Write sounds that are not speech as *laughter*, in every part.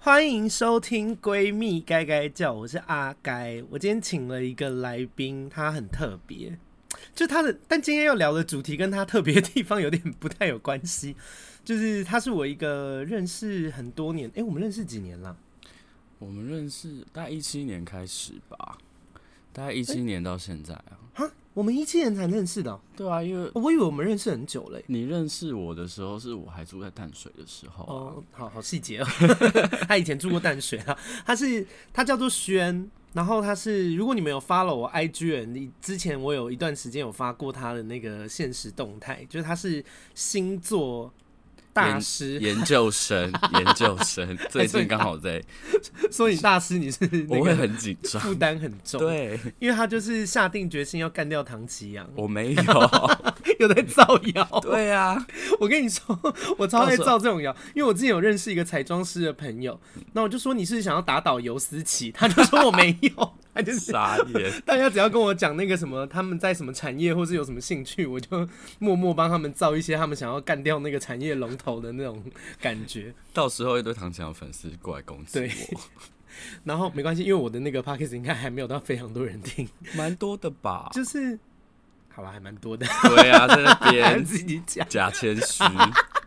欢迎收听闺蜜该该叫，我是阿该。我今天请了一个来宾，他很特别，就他的，但今天要聊的主题跟他特别的地方有点不太有关系。就是他是我一个认识很多年，哎、欸，我们认识几年了？我们认识大概一七年开始吧，大概一七年到现在啊。哈，我们一七年才认识的？对啊，因为我以为我们认识很久了。你认识我的时候，是我还住在淡水的时候。哦，好好细节哦。*laughs* 他以前住过淡水啊，他是他叫做轩，然后他是如果你们有 follow 我 IG，你之前我有一段时间有发过他的那个现实动态，就是他是星座。大师研究生，*laughs* 研究生最近刚好在所以大 *laughs* 师，你是我会很紧张，负担很重。对，因为他就是下定决心要干掉唐奇阳。我没有，*laughs* 有在造谣。对啊，我跟你说，我超爱造这种谣，因为我之前有认识一个彩妆师的朋友，那我就说你是想要打倒尤思琪，他就说我没有。是傻眼，*laughs* 大家只要跟我讲那个什么，他们在什么产业或是有什么兴趣，我就默默帮他们造一些他们想要干掉那个产业龙头的那种感觉。到时候一堆唐綺阳粉丝过来攻击我，然后没关系，因为我的那个 podcast 应该还没有到非常多人听，蛮多的吧？就是，好吧，还蛮多的。对啊，在那边 *laughs* 自己讲假谦虚，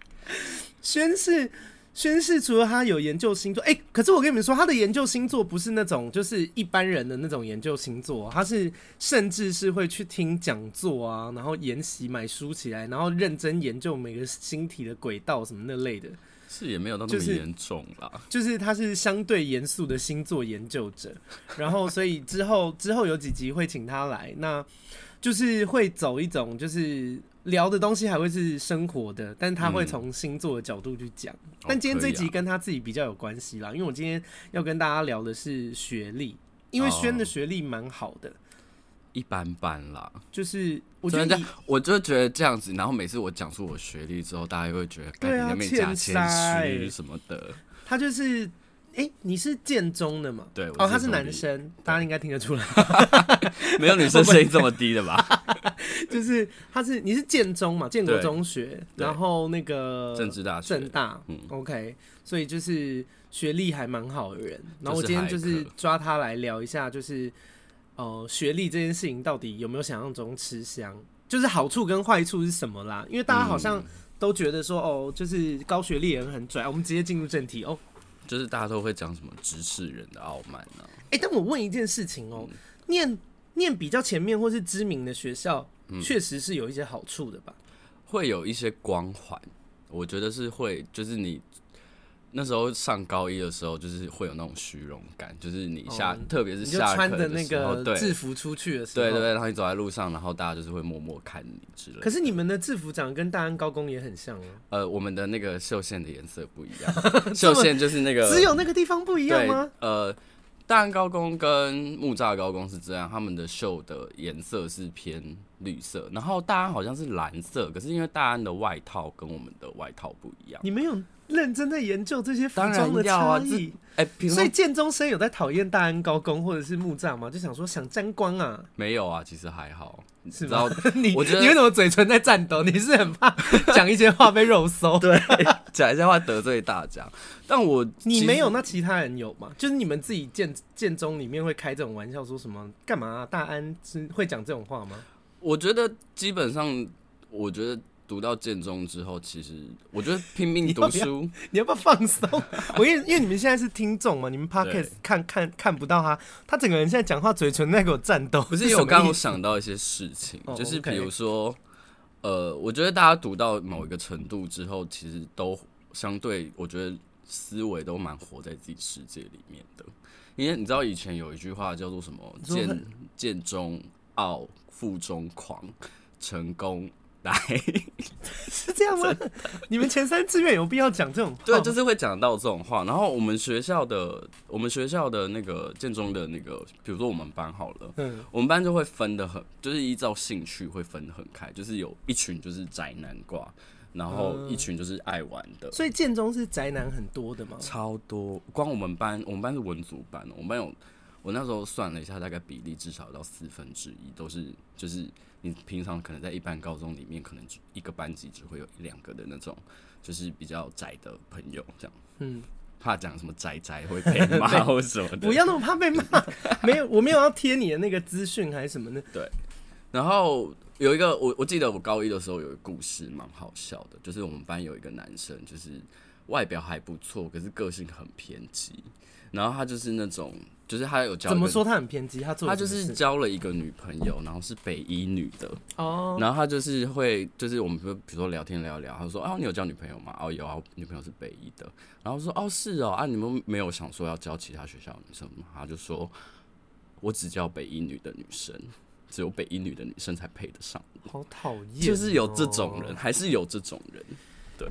*laughs* 宣誓。宣誓除了他有研究星座，哎、欸，可是我跟你们说，他的研究星座不是那种就是一般人的那种研究星座，他是甚至是会去听讲座啊，然后研习买书起来，然后认真研究每个星体的轨道什么那类的。是也没有那么严重啦，就是，就是他是相对严肃的星座研究者，然后所以之后之后有几集会请他来，那就是会走一种就是。聊的东西还会是生活的，但他会从星座的角度去讲。嗯、但今天这集跟他自己比较有关系啦，因为我今天要跟大家聊的是学历，因为轩的学历蛮好的，一般般啦。就是我觉得，我就觉得这样子，然后每次我讲出我学历之后，大家又会觉得，对啊，欠谦虚什么的。他就是。哎、欸，你是建中的吗？对，哦，他是男生，大家应该听得出来，*laughs* 没有女生 *laughs* 声音这么低的吧？*laughs* 就是他是你是建中嘛，建国中学，然后那个政治大学，政大，嗯，OK，所以就是学历还蛮好的人。然后我今天就是抓他来聊一下，就是呃，学历这件事情到底有没有想象中吃香？就是好处跟坏处是什么啦？因为大家好像都觉得说，哦，就是高学历人很拽。我们直接进入正题哦。就是大家都会讲什么知识人的傲慢呢？哎，但我问一件事情哦，念念比较前面或是知名的学校，确实是有一些好处的吧？会有一些光环，我觉得是会，就是你。那时候上高一的时候，就是会有那种虚荣感，就是你下，哦、特别是下课的时候，那个制服出去的时候，对对对，然后你走在路上，然后大家就是会默默看你之类的。可是你们的制服长跟大安高工也很像哦。呃，我们的那个绣线的颜色不一样，*laughs* 绣线就是那个只有那个地方不一样吗？呃，大安高工跟木栅高工是这样，他们的绣的颜色是偏绿色，然后大安好像是蓝色，可是因为大安的外套跟我们的外套不一样，你没有。认真在研究这些服装的差异，哎、欸，所以建中生有在讨厌大安高工或者是木栅吗？就想说想沾光啊？没有啊，其实还好，是吧？*laughs* 你我觉得你为什么嘴唇在颤抖？你是很怕 *laughs* 讲一些话被肉搜？对，讲一些话得罪大家。但我你没有，那其他人有吗？就是你们自己建建中里面会开这种玩笑，说什么干嘛、啊？大安是会讲这种话吗？我觉得基本上，我觉得。读到建中之后，其实我觉得拼命 *laughs* 读书，你要不要放松？我因为因为你们现在是听众嘛，你们 podcast 看看看不到他，他整个人现在讲话嘴唇在给我颤抖。不是，因为我刚刚有想到一些事情，*laughs* 就是比如说，呃，我觉得大家读到某一个程度之后，其实都相对，我觉得思维都蛮活在自己世界里面的。因为你知道以前有一句话叫做什么？建建中傲，附中狂，成功。*laughs* 来，*laughs* 是这样吗？你们前三志愿有必要讲这种话？对，就是会讲到这种话。然后我们学校的，我们学校的那个建中的那个，比如说我们班好了，嗯，我们班就会分的很，就是依照兴趣会分得很开，就是有一群就是宅男挂，然后一群就是爱玩的。嗯，所以建中是宅男很多的吗？超多，光我们班，我们班是文组班，我们班有，我那时候算了一下，大概比例至少到四分之一都是，就是。你平常可能在一般高中里面，可能一个班级只会有一两个的那种，就是比较宅的朋友这样。嗯，怕讲什么宅宅会被骂或什么的。不要那么怕被骂，没有，我没有要贴你的那个资讯还是什么的。*laughs* 对，然后有一个我我记得我高一的时候有一个故事蛮好笑的，就是我们班有一个男生，就是外表还不错，可是个性很偏激。然后他就是那种，就是他有交怎么说他很偏激？他做他就是交了一个女朋友，然后是北医女的哦。然后他就是会，就是我们比如比如说聊天聊聊，他说：“哦，你有交女朋友吗？”哦，有啊，女朋友是北医的。然后说：“哦，是哦，啊，你们没有想说要交其他学校的女生吗？”他就说：“我只交北一女的女生，只有北一女的女生才配得上。”好讨厌，就是有这种人，还是有这种人，对。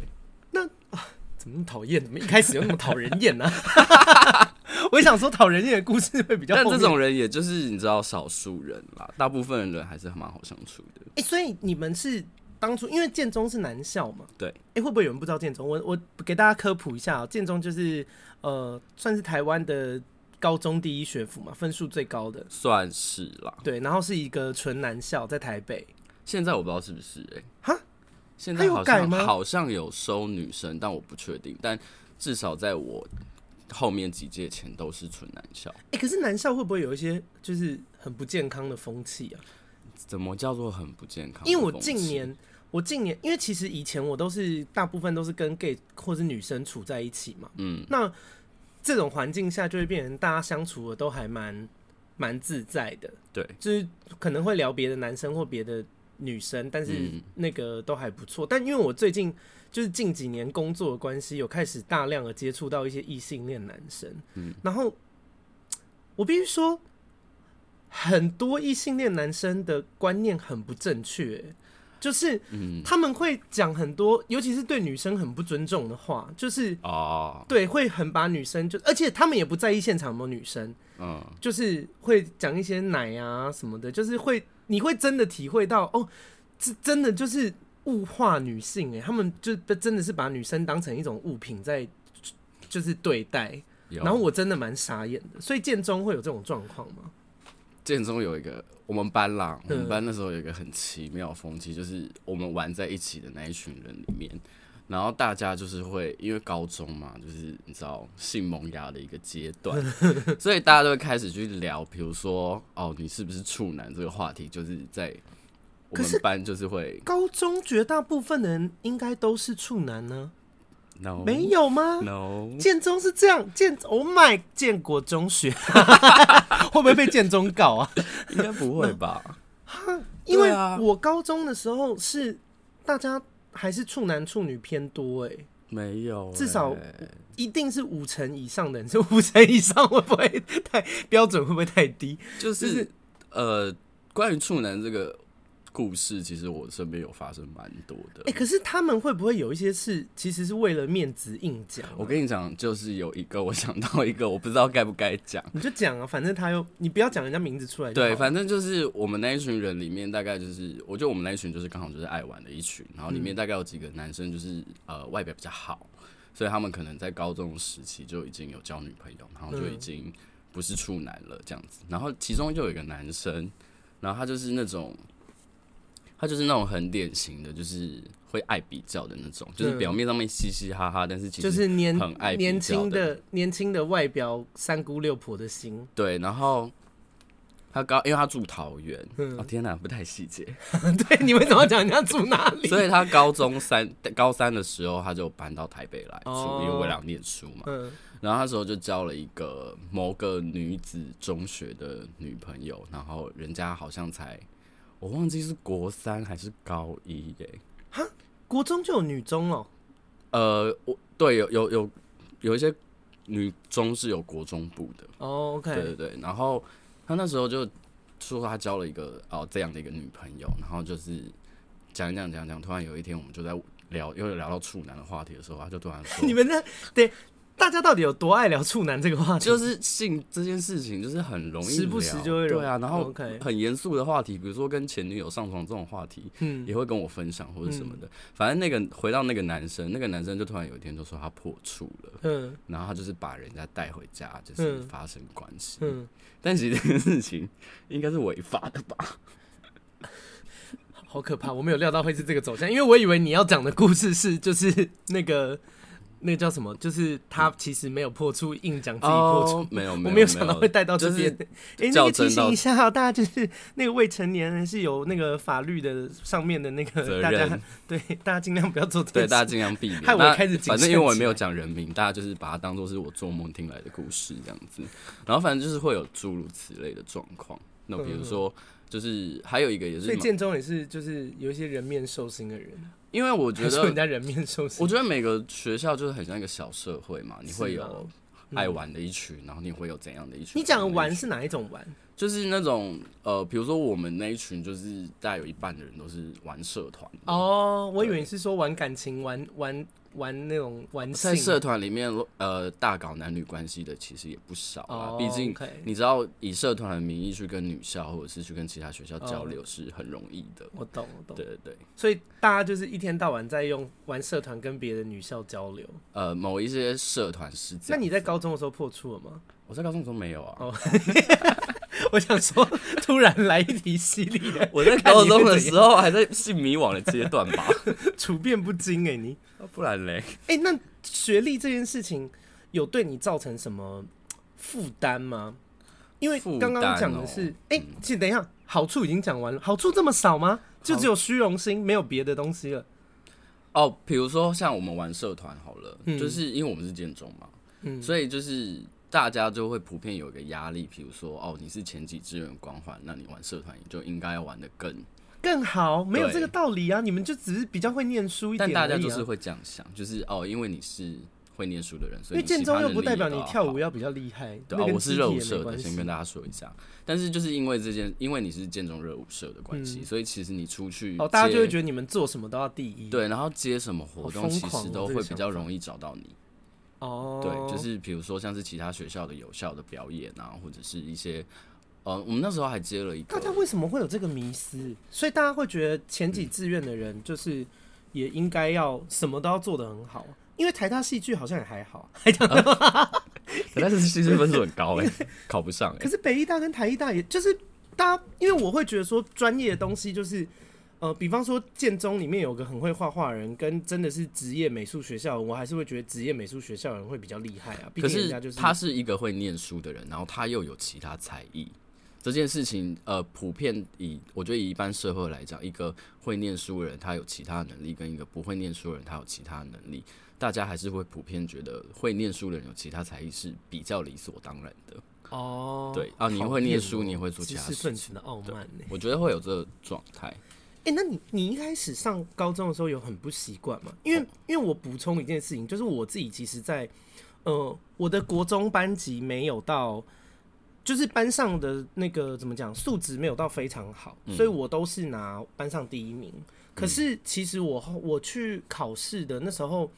那啊，怎么讨厌？怎么一开始又那么讨人厌呢？*laughs* *laughs* 我也想说讨人厌的故事会比较，但这种人也就是你知道少数人啦，大部分人还是蛮好相处的。哎、欸，所以你们是当初因为建中是男校嘛？对。哎、欸，会不会有人不知道建中？我我给大家科普一下喔，建中就是呃，算是台湾的高中第一学府嘛，分数最高的，算是啦。对，然后是一个纯男校，在台北。现在我不知道是不是哎、欸，哈，现在好像好像有收女生，但我不确定。但至少在我。后面几届前都是纯男校，哎、欸，可是男校会不会有一些就是很不健康的风气啊？怎么叫做很不健康？因为我近年，我近年，因为其实以前我都是大部分都是跟 gay 或是女生处在一起嘛，嗯，那这种环境下就会变成大家相处的都还蛮蛮自在的，对，就是可能会聊别的男生或别的女生，但是那个都还不错。但因为我最近。就是近几年工作的关系，有开始大量的接触到一些异性恋男生，嗯，然后我必须说，很多异性恋男生的观念很不正确，就是他们会讲很多，尤其是对女生很不尊重的话，就是哦，对，会很把女生就，而且他们也不在意现场有没有女生，嗯，就是会讲一些奶啊什么的，就是会，你会真的体会到，哦，这真的就是。物化女性，哎，他们就真的是把女生当成一种物品在，就是对待。然后我真的蛮傻眼的，所以建中会有这种状况吗？建中有一个我们班啦，我们班那时候有一个很奇妙风气，就是我们玩在一起的那一群人里面，然后大家就是会因为高中嘛，就是你知道性萌芽的一个阶段，*laughs* 所以大家都会开始去聊，比如说哦，你是不是处男这个话题，就是在。我们班就是会，高中绝大部分的人应该都是处男呢？No，没有吗？No，建中是这样，建 Oh my 建国中学 *laughs* 会不会被建中告啊？应该不会吧？哈因为我高中的时候是大家还是处男处女偏多哎、欸，没有、欸，至少一定是五成以上的人，是五成以上会不会太标准？会不会太低？就是、就是、呃，关于处男这个。故事其实我身边有发生蛮多的，哎、欸，可是他们会不会有一些事，其实是为了面子硬讲？我跟你讲，就是有一个，我想到一个，我不知道该不该讲，你就讲啊，反正他又，你不要讲人家名字出来。对，反正就是我们那一群人里面，大概就是，我觉得我们那一群就是刚好就是爱玩的一群，然后里面大概有几个男生就是呃外表比较好，所以他们可能在高中时期就已经有交女朋友，然后就已经不是处男了这样子。然后其中就有一个男生，然后他就是那种。他就是那种很典型的，就是会爱比较的那种，就是表面上面嘻嘻哈哈，但是其实就是年很爱年轻的年轻的外表三姑六婆的心。对，然后他高，因为他住桃园，哦天哪，不太细节。*laughs* 对，你们怎么要讲人家住哪里？*laughs* 所以他高中三高三的时候，他就搬到台北来住，因为为了念书嘛。嗯。然后那时候就交了一个某个女子中学的女朋友，然后人家好像才。我忘记是国三还是高一耶？哈，国中就有女中哦。呃，我对有有有有一些女中是有国中部的哦。OK，对对对。然后他那时候就说他交了一个哦这样的一个女朋友，然后就是讲讲讲讲，突然有一天我们就在聊，又聊到处男的话题的时候，他就突然说：*laughs* “你们在对。”大家到底有多爱聊处男这个话题？就是性这件事情，就是很容易，时不时就会对啊。然后很严肃的话题，比如说跟前女友上床这种话题，嗯，也会跟我分享或者什么的。反正那个回到那个男生，那个男生就突然有一天就说他破处了，嗯，然后他就是把人家带回家，就是发生关系，嗯。但其实这件事情应该是违法的吧？*laughs* 好可怕！我没有料到会是这个走向，因为我以为你要讲的故事是就是那个。那个叫什么？就是他其实没有破出，硬讲自己破处。没有，*laughs* 我没有想到会带到这边。哎、就是 *laughs* 欸，那个提醒一下大家，就是 *laughs* 那个未成年人是有那个法律的上面的那个大家对大家尽量不要做这。对，大家尽量避免。害我开始反正因为我也没有讲人名，大家就是把它当做是我做梦听来的故事这样子。然后反正就是会有诸如此类的状况。那比如说，就是还有一个也是，所以建中也是就是有一些人面兽心的人。因为我觉得人家人面兽心，我觉得每个学校就是很像一个小社会嘛，你会有爱玩的一群，然后你会有怎样的一群？你讲的玩是哪一种玩？就是那种呃，比如说我们那一群，就是大概有一半的人都是玩社团。哦，我以为你是说玩感情，玩玩。玩那种玩在社团里面，呃，大搞男女关系的其实也不少啊。毕竟你知道，以社团的名义去跟女校或者是去跟其他学校交流是很容易的。我懂，我懂。对对对。所以大家就是一天到晚在用玩社团跟别的女校交流。呃，某一些社团是这样。那你在高中的时候破处了吗？我在高中的时候没有啊。哦。*laughs* 我想说，突然来一题犀利的。我在高中的时候还在性迷惘的阶段吧，*laughs* 处变不惊哎，你不然嘞？哎，那学历这件事情有对你造成什么负担吗？因为刚刚讲的是，哎，其实等一下，好处已经讲完了，好处这么少吗？就只有虚荣心，没有别的东西了。哦，比如说像我们玩社团好了，就是因为我们是建中嘛，嗯，所以就是。大家就会普遍有一个压力，比如说哦，你是前几志愿光环，那你玩社团你就应该要玩的更更好，没有这个道理啊！你们就只是比较会念书一点，啊，但大家就是会这样想，就是哦，因为你是会念书的人，所以因为建中又不代表你跳舞要比较厉害。对啊，我是热舞社的，先跟大家说一下。但是就是因为这件，因为你是建中热舞社的关系，嗯，所以其实你出去哦，大家就会觉得你们做什么都要第一。对，然后接什么活动，其实都会比较容易找到你。哦、oh.，对，就是比如说像是其他学校的有效的表演啊，或者是一些，呃，我们那时候还接了一个。大家为什么会有这个迷思？所以大家会觉得前几志愿的人就是也应该要什么都要做得很好，因为台大戏剧好像也还好，还讲，台大戏剧分数很高哎、欸，*laughs* 考不上哎、欸。可是北艺大跟台艺大也就是大家，因为我会觉得说专业的东西就是。呃，比方说建中里面有个很会画画的人，跟真的是职业美术学校，我还是会觉得职业美术学校的人会比较厉害啊。毕竟人家就是他是一个会念书的人，然后他又有其他才艺。这件事情，呃，普遍以我觉得以一般社会来讲，一个会念书的人他有其他能力，跟一个不会念书的人他有其他能力，大家还是会普遍觉得会念书的人有其他才艺是比较理所当然的。哦，对啊，你会念书，你也会做其他事情。的傲慢呢？我觉得会有这个状态。哎、欸，那你你一开始上高中的时候有很不习惯吗？因为因为我补充一件事情，就是我自己其实在，在呃我的国中班级没有到，就是班上的那个怎么讲素质没有到非常好，所以我都是拿班上第一名。可是其实我我去考试的那时候，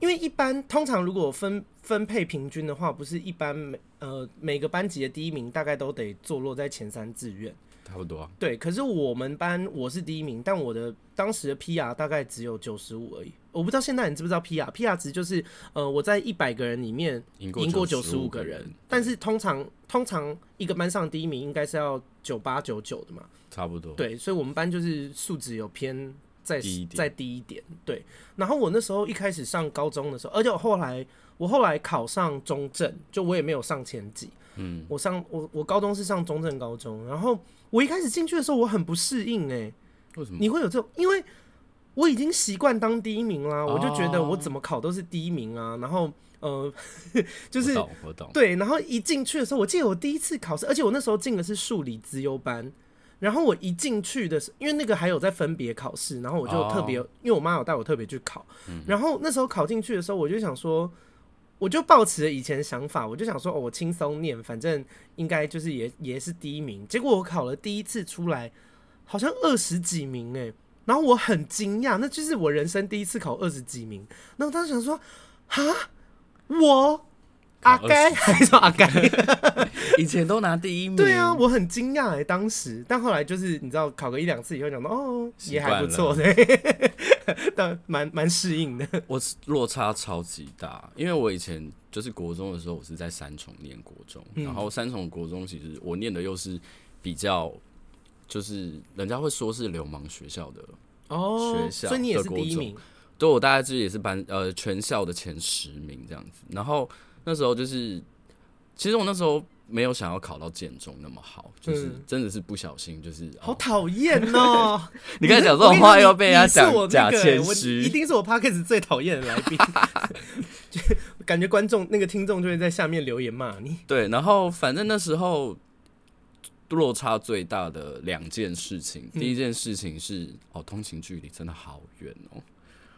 因为一般通常如果分分配平均的话，不是一般每呃每个班级的第一名大概都得坐落在前三志愿。差不多啊，对，可是我们班我是第一名，但我的当时的 PR 大概只有九十五而已。我不知道现在你知不知道 PR？PR 值就是呃我在一百个人里面赢过九十五个人，但是通常通常一个班上第一名应该是要九八九九的嘛，差不多。对，所以我们班就是素质有偏再再低一点。对，然后我那时候一开始上高中的时候，而且我后来我后来考上中正，就我也没有上前几。嗯，我上我我高中是上中正高中，然后我一开始进去的时候我很不适应哎，为什么？你会有这种？因为我已经习惯当第一名啦，我就觉得我怎么考都是第一名啊，然后呃，*laughs* 就是对，然后一进去的时候，我记得我第一次考试，而且我那时候进的是数理资优班，然后我一进去的时候，因为那个还有在分别考试，然后我就特别，因为我妈有带我特别去考，然后那时候考进去的时候，我就想说。我就抱持了以前的想法，我就想说，哦，我轻松念，反正应该就是也也是第一名。结果我考了第一次出来，好像二十几名诶，然后我很惊讶，那就是我人生第一次考二十几名。然后我当时想说，哈，我。阿该还是阿该？*laughs* 以前都拿第一名。对啊，我很惊讶哎，当时。但后来就是你知道，考个一两次以后，讲到哦，也还不错的，*laughs* 但蛮蛮适应的。我落差超级大，因为我以前就是国中的时候，我是在三重念国中，嗯、然后三重国中其实我念的又是比较，就是人家会说是流氓学校的哦学校，所以你也是第一名。对，我大概就是也是班呃全校的前十名这样子。然后那时候就是，其实我那时候没有想要考到建中那么好，就是真的是不小心，就是、嗯哦、好讨厌哦！*laughs* 你刚才讲这种话又被人家讲假谦虚，一定是我 Podcast 最讨厌的来宾，*laughs* 就感觉观众那个听众就会在下面留言骂你。对，然后反正那时候。落差最大的两件事情，第一件事情是、嗯、哦，通勤距离真的好远哦。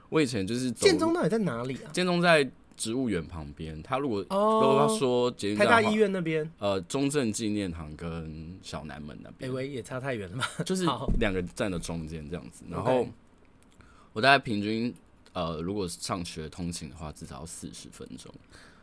我以前就是建中到底在哪里啊？建中在植物园旁边。他如果哦，如果他说台大医院那边，呃，中正纪念堂跟小南门那边，哎喂，也差太远了嘛。就是两个站的中间这样子。然后我大概平均呃，如果上学通勤的话，至少要四十分钟。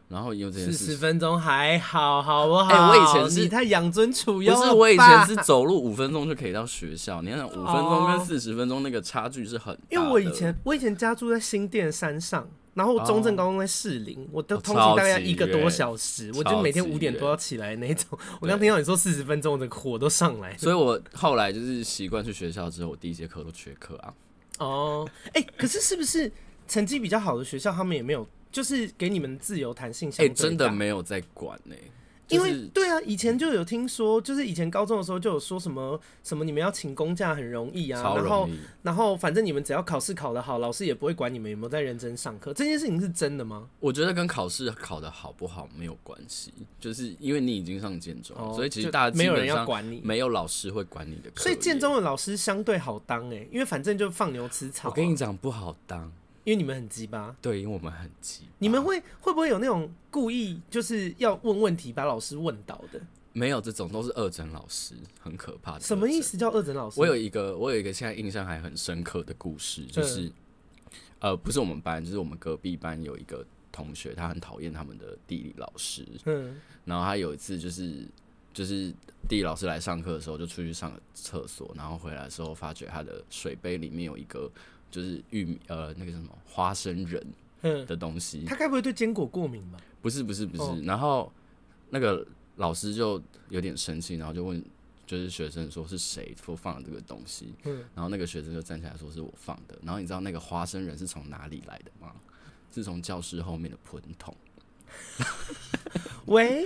然后有这件事，四十分钟还好，好不好？哎、欸，我以前是你太养尊处优了。不是，我以前是走路五分钟就可以到学校。你看，五分钟跟四十分钟那个差距是很大的。因为我以前我以前家住在新店山上，然后中正高中在士林，我都通勤大概一个多小时，我就每天五点多要起来那种。*laughs* 我刚听到你说四十分钟，我的火都上来。所以我后来就是习惯去学校之后，我第一节课都缺课啊。哦，哎、欸，可是是不是成绩比较好的学校，他们也没有？就是给你们自由弹性，哎、欸，真的没有在管呢、欸。因为对啊，以前就有听说，就是以前高中的时候就有说什么什么，你们要请公假很容易啊，易。然后然后反正你们只要考试考得好，老师也不会管你们有没有在认真上课。这件事情是真的吗？我觉得跟考试考得好不好没有关系，就是因为你已经上建中、哦，所以其实大家没有人要管你，没有老师会管你的课。所以建中的老师相对好当哎、欸，因为反正就放牛吃草、啊。我跟你讲不好当。因为你们很鸡巴，对，因为我们很鸡。你们会会不会有那种故意就是要问问题把老师问倒的？没有这种，都是二诊老师，很可怕的。什么意思叫二诊老师？我有一个，我有一个现在印象还很深刻的故事，就是呃，不是我们班，就是我们隔壁班有一个同学，他很讨厌他们的地理老师。嗯，然后他有一次就是就是地理老师来上课的时候，就出去上了厕所，然后回来的时候发觉他的水杯里面有一个。就是玉米呃，那个什么花生仁的东西，他该不会对坚果过敏吧？不是不是不是，哦，然后那个老师就有点生气，然后就问，就是学生说是谁说放了这个东西？嗯，然后那个学生就站起来说是我放的。然后你知道那个花生仁是从哪里来的吗？是从教室后面的盆桶。*laughs* 喂？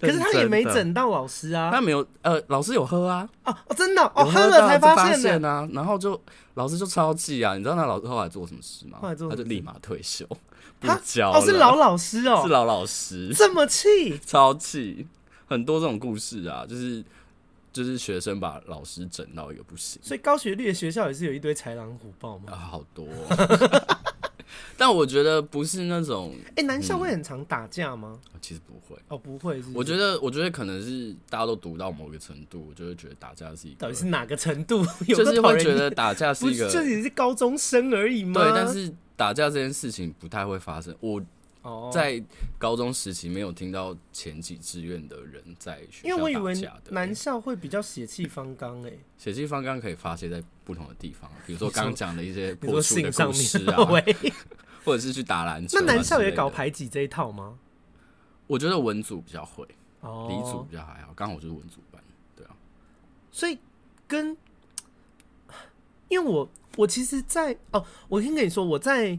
可是他也没整到老师啊，他没有，呃，老师有喝啊，哦，哦真的，哦，喝了才发现啊，然后就老师就超气啊，你知道那老师后来做什么事吗？后来做什么？他就立马退休，不教了。哦，是老老师哦，是老老师，这么气，超气，很多这种故事啊，就是就是学生把老师整到一个不行，所以高学历的学校也是有一堆豺狼虎豹吗？啊，好多。哦。*laughs* *laughs* 但我觉得不是那种，哎、欸，男校会很常打架吗？嗯、其实不会，哦，不会是不是。我觉得，我觉得可能是大家都读到某个程度，我就会觉得打架是一个，到底是哪个程度？*laughs* 就是会觉得打架是一个，就只是高中生而已吗？对，但是打架这件事情不太会发生。我在高中时期没有听到前几志愿的人在学校打架，因为我以为男校会比较血气方刚，诶，血气方刚可以发泄在不同的地方，比如说刚刚讲的一些破处的故事啊。*laughs* *laughs* 或者是去打篮球，那男校也搞排挤这一套吗？我觉得文组比较会，哦，理组比较还好。刚好我就是文组班，对啊。所以跟，因为我我其实在，在哦，我先跟你说，我在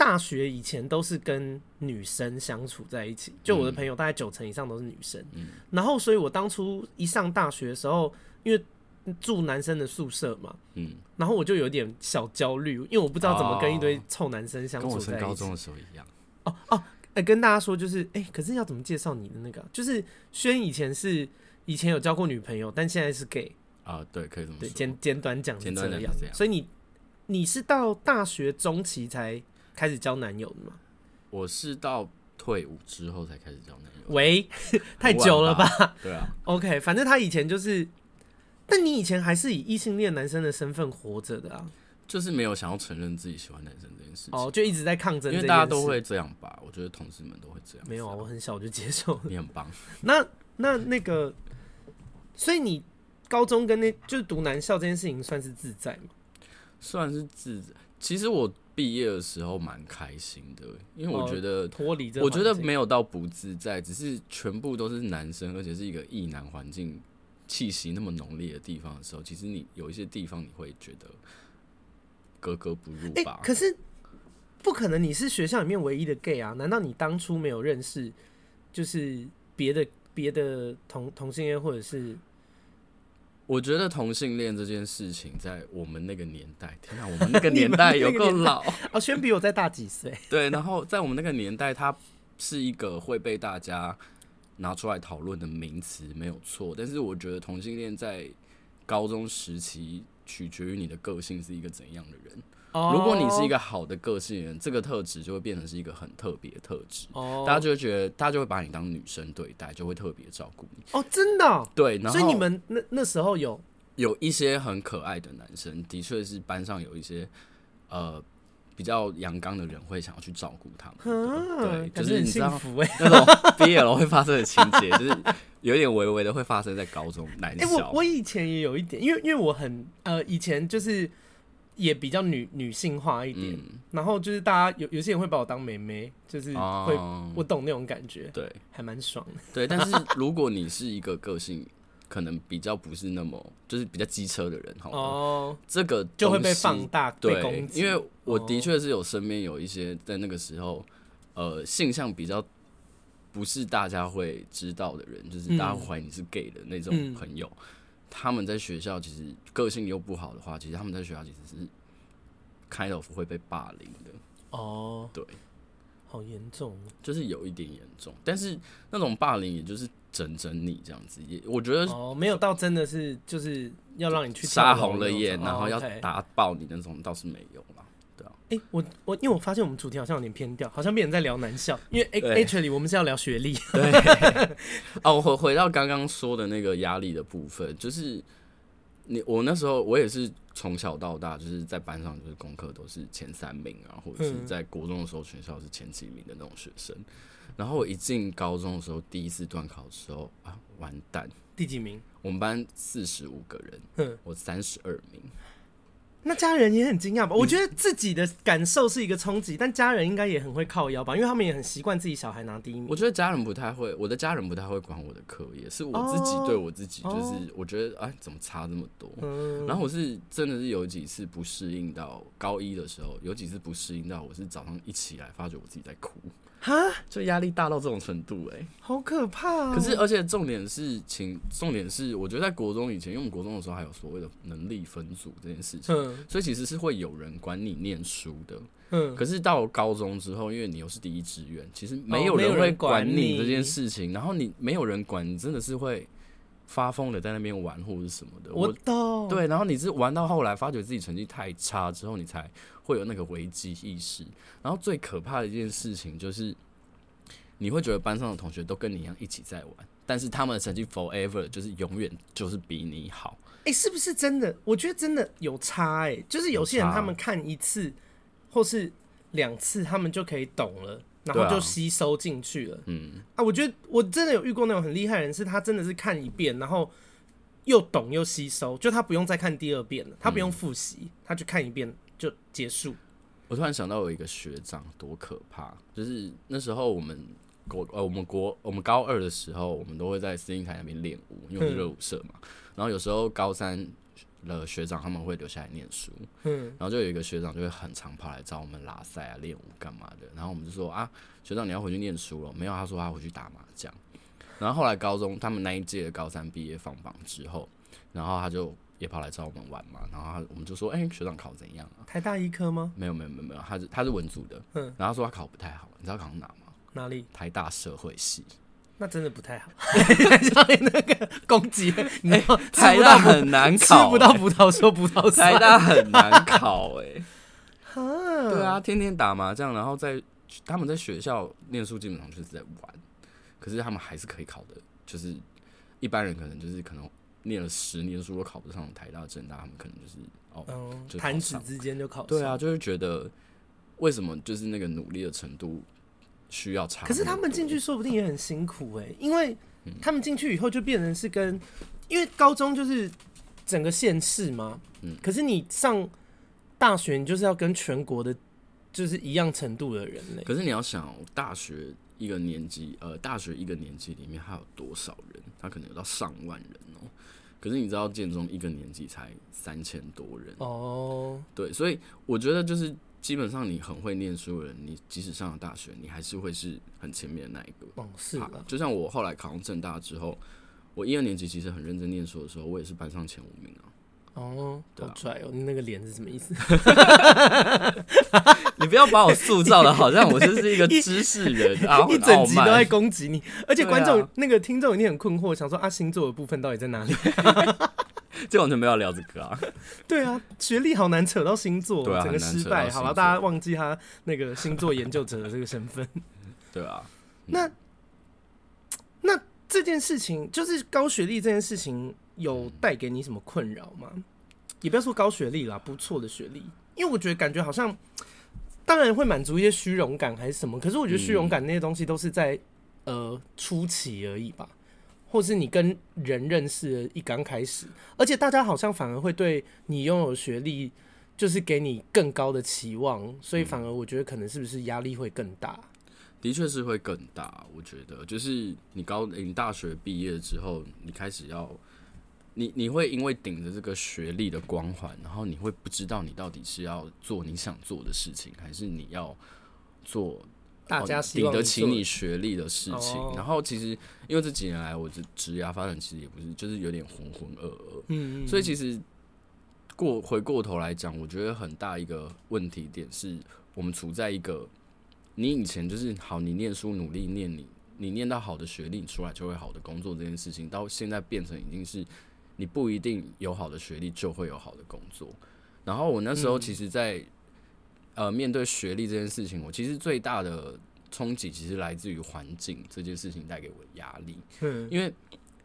大学以前都是跟女生相处在一起，就我的朋友大概九成以上都是女生。嗯，然后，所以我当初一上大学的时候，因为住男生的宿舍嘛，嗯，然后我就有点小焦虑，因为我不知道怎么跟一堆臭男生相处在一起。跟我高中的时候一样。哦哦，哎、欸，跟大家说就是，哎、欸，可是要怎么介绍你的那个？就是轩以前是以前有交过女朋友，但现在是 gay 啊，对，可以这么说。对，简简短讲是这样，这样。所以你你是到大学中期才开始交男友的吗？我是到退伍之后才开始交男友。喂，*laughs* 太久了吧？对啊。OK，反正他以前就是。但你以前还是以异性恋男生的身份活着的啊？就是没有想要承认自己喜欢男生这件事情。哦，就一直在抗争。因为大家都会这样吧？我觉得同事们都会这样。没有啊，我很小就接受。你很棒。那那那个，所以你高中跟那就是读男校这件事情算是自在吗？算是自在。其实我毕业的时候蛮开心的，因为我觉得脱离这，我觉得没有到不自在，只是全部都是男生，而且是一个异男环境。气息那么浓烈的地方的时候，其实你有一些地方你会觉得格格不入吧？欸、可是不可能你是学校里面唯一的 gay 啊？难道你当初没有认识，就是别的别的同同性恋或者是？我觉得同性恋这件事情，在我们那个年代，天哪，我们 *laughs* 那个年代有够老 *laughs* 哦，轩比我再大几岁。对，然后在我们那个年代，它是一个会被大家拿出来讨论的名词，没有错。但是我觉得同性恋在高中时期，取决于你的个性是一个怎样的人。如果你是一个好的个性人，这个特质就会变成是一个很特别的特质。哦，大家就会觉得，大家就会把你当女生对待，就会特别照顾你。哦，真的哦？对，然后所以你们那那时候有有一些很可爱的男生，的确是班上有一些呃比较阳刚的人会想要去照顾他们。对，就是你知道那种毕业了会发生的情节，*laughs* 就是有点微微的会发生在高中男校。我我以前也有一点，因为因为我很呃以前就是。也比较女女性化一点，嗯、然后就是大家有有些人会把我当妹妹，就是会、哦、我懂那种感觉，对，还蛮爽。的。对，但是如果你是一个个性可能比较不是那么就是比较机车的人，哈，哦，这个就会被放大，对。因为我的确是有身边有一些在那个时候，哦、呃，性向比较不是大家会知道的人，就是大家怀疑你是 gay 的那种朋友。嗯他们在学校其实个性又不好的话，其实他们在学校其实是 kind of 会被霸凌的。哦，对，好严重，就是有一点严重。但是那种霸凌，也就是整整你这样子，也我觉得哦，没有到真的是就是要让你去杀红了眼，然后要打爆你那种，倒是没有啦。哎、欸，我我因为我发现我们主题好像有点偏掉，好像变成在聊男校，因为 actually 我们是要聊学历。对，*laughs* 哦，我回回到刚刚说的那个压力的部分，就是你我那时候我也是从小到大就是在班上就是功课都是前三名啊，或者是在国中的时候全校是前几名的那种学生，然后我一进高中的时候第一次段考的时候啊，完蛋，第几名？我们班四十五个人，我三十二名。*laughs* 那家人也很惊讶吧？我觉得自己的感受是一个冲击，但家人应该也很会靠腰吧，因为他们也很习惯自己小孩拿第一名。我觉得家人不太会，我的家人不太会管我的课也，是我自己对我自己，就是我觉得哎，怎么差这么多？然后我是真的是有几次不适应到高一的时候，有几次不适应到我是早上一起来发觉我自己在哭。哈，就压力大到这种程度，欸，哎，好可怕哦。可是，而且重点是，请重点是，我觉得在国中以前，因为我们国中的时候还有所谓的能力分组这件事情，所以其实是会有人管你念书的。嗯，可是到高中之后，因为你又是第一志愿，其实没有人会管你这件事情。然后你没有人管你，真的是会发疯的在那边玩或者什么的。我懂。对，然后你是玩到后来，发觉自己成绩太差之后，你才。会有那个危机意识，然后最可怕的一件事情就是，你会觉得班上的同学都跟你一样一起在玩，但是他们的成绩 forever 就是永远就是比你好。哎，是不是真的？我觉得真的有差哎，就是有些人他们看一次或是两次，他们就可以懂了，然后就吸收进去了。嗯啊，我觉得我真的有遇过那种很厉害的人，是他真的是看一遍，然后又懂又吸收，就他不用再看第二遍了，他不用复习，他就看一遍。就结束。我突然想到有一个学长多可怕，就是那时候我们国呃我们国我们高二的时候，我们都会在司令台那边练舞，因为我是热舞社嘛。然后有时候高三的学长他们会留下来念书，嗯，然后就有一个学长就会很常跑来找我们拉赛啊、练舞干嘛的。然后我们就说啊，学长你要回去念书了？没有，他说他回去打麻将。然后后来高中他们那一届的高三毕业放榜之后，然后他就。也跑来找我们玩嘛，然后他我们就说，哎、欸，学长考怎样啊？台大医科吗？没有没有没有没有，他是他是文组的，嗯，然后他说他考不太好，你知道考哪吗？哪里？台大社会系。那真的不太好。那个攻击，哎，台大很难考，吃不到葡萄说葡萄酸。台大很难考，哎，*laughs* 对啊，天天打麻将，然后在他们在学校念书，基本上就是在玩，可是他们还是可以考的，就是一般人可能就是可能。念了十年书都考不上台大、政大，他们可能就是哦，弹、嗯、指之间就考上。对啊，就是觉得为什么就是那个努力的程度需要差？可是他们进去说不定也很辛苦哎、欸，因为他们进去以后就变成是跟，因为高中就是整个县市嘛，嗯，可是你上大学，你就是要跟全国的，就是一样程度的人类。可是你要想大学一个年级，呃，大学一个年级里面还有多少人？他可能有到上万人哦。可是你知道建中一个年级才三千多人哦，对，所以我觉得就是基本上你很会念书的人，你即使上了大学，你还是会是很前面的那一个。哦，是的。就像我后来考上正大之后，我一二年级其实很认真念书的时候，我也是班上前五名啊。哦，好拽哦！你那个脸是什么意思？*laughs* 你不要把我塑造的好像我就是一个知识人 *laughs* 啊！一整集都在攻击你，而且观众、啊、那个听众一定很困惑，想说啊，星座的部分到底在哪里？*laughs* 这完全没有聊这个啊！对啊，学历好难扯到星座，对啊、整个失败。好了，大家忘记他那个星座研究者的这个身份。对啊，那那这件事情，就是高学历这件事情，有带给你什么困扰吗？也不要说高学历啦，不错的学历，因为我觉得感觉好像，当然会满足一些虚荣感还是什么，可是我觉得虚荣感那些东西都是在、呃初期而已吧。或是你跟人认识的一刚开始，而且大家好像反而会对你拥有学历，就是给你更高的期望，所以反而我觉得可能是不是压力会更大？的确是会更大，我觉得就是你高你大学毕业之后，你开始要你你会因为顶着这个学历的光环，然后你会不知道你到底是要做你想做的事情，还是你要做。大家顶、哦、得起你学历的事情，哦、然后其实因为这几年来我的职业发展其实也不是，就是有点浑浑噩噩，嗯，嗯，所以其实过回过头来讲，我觉得很大一个问题点是我们处在一个你以前就是好，你念书努力念你，你念到好的学历，你出来就会好的工作这件事情，到现在变成已经是你不一定有好的学历就会有好的工作。然后我那时候其实，在、嗯呃，面对学历这件事情，我其实最大的冲击其实来自于环境这件事情带给我的压力。嗯，因为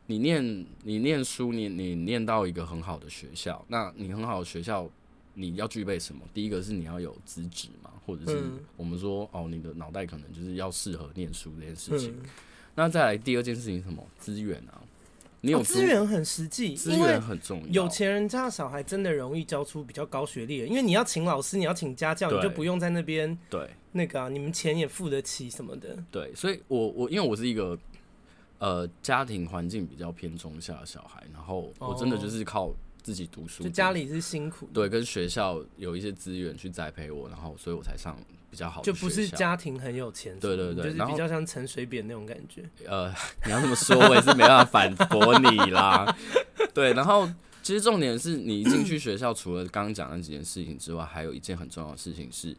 你念你念书，你你念到一个很好的学校，那你很好的学校你要具备什么？第一个是你要有资质嘛，或者是我们说哦，你的脑袋可能就是要适合念书这件事情。那再来第二件事情是什么？资源啊。你有资源很实际，资源很重要。有钱人家的小孩真的容易教出比较高学历的，因为你要请老师，你要请家教，你就不用在那边对那个、啊、你们钱也付得起什么的。对，所以我我因为我是一个呃家庭环境比较偏中下的小孩，然后我真的就是靠自己读书，就家里是辛苦，对，跟学校有一些资源去栽培我，然后所以我才上。比较好，就不是家庭很有钱，对对对，就是比较像陈水扁那种感觉。呃，*laughs* 你要这么说，我也是没办法反驳你啦。*laughs* 对，然后其实重点是你一进去学校，除了刚刚讲的几件事情之外，还有一件很重要的事情是，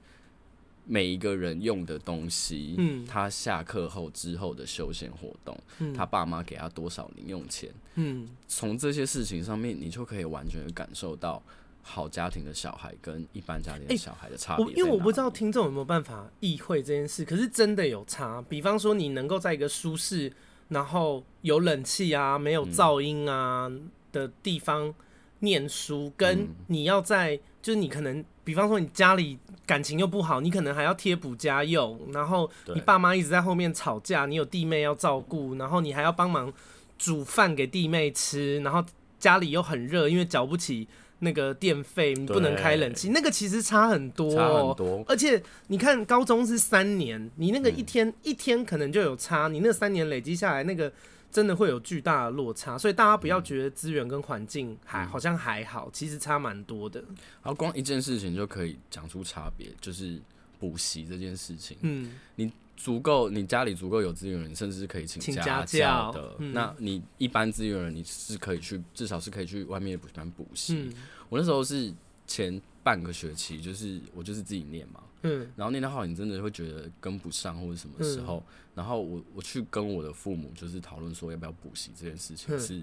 每一个人用的东西，嗯，他下课后之后的休闲活动，嗯，他爸妈给他多少零用钱，嗯，从这些事情上面，你就可以完全感受到。好家庭的小孩跟一般家庭的小孩的差别、欸，因为我不知道听众有没有办法意会这件事，可是真的有差。比方说，你能够在一个舒适、然后有冷气啊、没有噪音啊的地方念书，跟你要在就是你可能，比方说你家里感情又不好，你可能还要贴补家用，然后你爸妈一直在后面吵架，你有弟妹要照顾，然后你还要帮忙煮饭给弟妹吃，然后家里又很热，因为缴不起。那个电费你不能开冷气，那个其实差很多，差很多。而且你看，高中是三年，你那个一天、嗯、一天可能就有差，你那三年累积下来，那个真的会有巨大的落差。所以大家不要觉得资源跟环境还好像还好，其实差蛮多的。然后光一件事情就可以讲出差别，就是补习这件事情。嗯，你足够，你家里足够有资源，你甚至是可以请家教的。嗯、那你一般资源人，你是可以去，至少是可以去外面的补习班补习。嗯。我那时候是前半个学期，就是我就是自己念嘛，嗯，然后念到后，你真的会觉得跟不上或者什么时候，嗯、然后我我去跟我的父母就是讨论说要不要补习这件事情是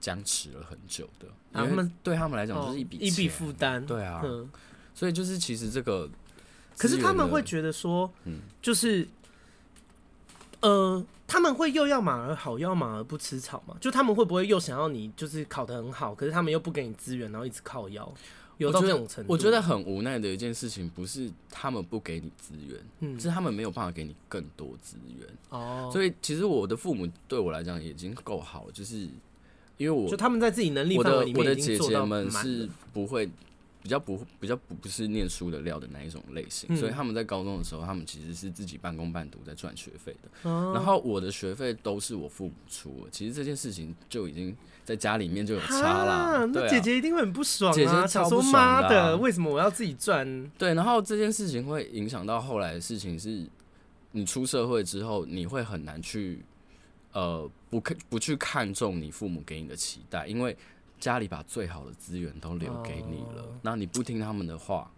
僵持了很久的，他们对他们来讲就是一笔、哦、一笔负担，对啊，所以就是其实这个，可是他们会觉得说，嗯，就是，呃。他们会又要马儿好，要马儿不吃草嘛？就他们会不会又想要你就是考得很好，可是他们又不给你资源，然后一直靠腰，有到这种程度？我觉得很无奈的一件事情，不是他们不给你资源，嗯，是他们没有办法给你更多资源哦。所以其实我的父母对我来讲已经够好，就是因为我就他们在自己能力范围里面，我的我的姐姐们是不会比较不比较不不是念书的料的那一种类型，嗯、所以他们在高中的时候，他们其实是自己半工半读在赚学费的。哦、然后我的学费都是我父母出的，其实这件事情就已经在家里面就有差啦。啊、那姐姐一定会很不爽啊！姐姐想说妈的，为什么我要自己赚？对，然后这件事情会影响到后来的事情是，你出社会之后，你会很难去呃不看不去看重你父母给你的期待，因为。家里把最好的资源都留给你了，那、oh. 你不听他们的话，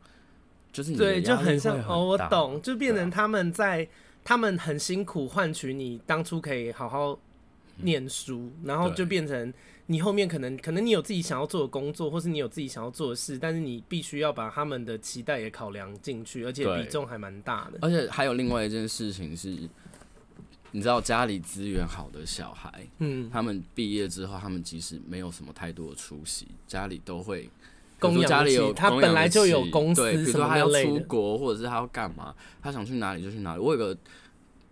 就是你对，就很像哦，我懂，就变成他们在、啊、他们很辛苦换取你当初可以好好念书，嗯、然后就变成你后面可能可能你有自己想要做的工作，或是你有自己想要做的事，但是你必须要把他们的期待也考量进去，而且比重还蛮大的。而且还有另外一件事情是。你知道家里资源好的小孩，嗯，他们毕业之后，他们即使没有什么太多的出息，家里都会供养。家里有他本来就有公司，对，比如说他要出国，或者是他要干嘛，他想去哪里就去哪里。我有个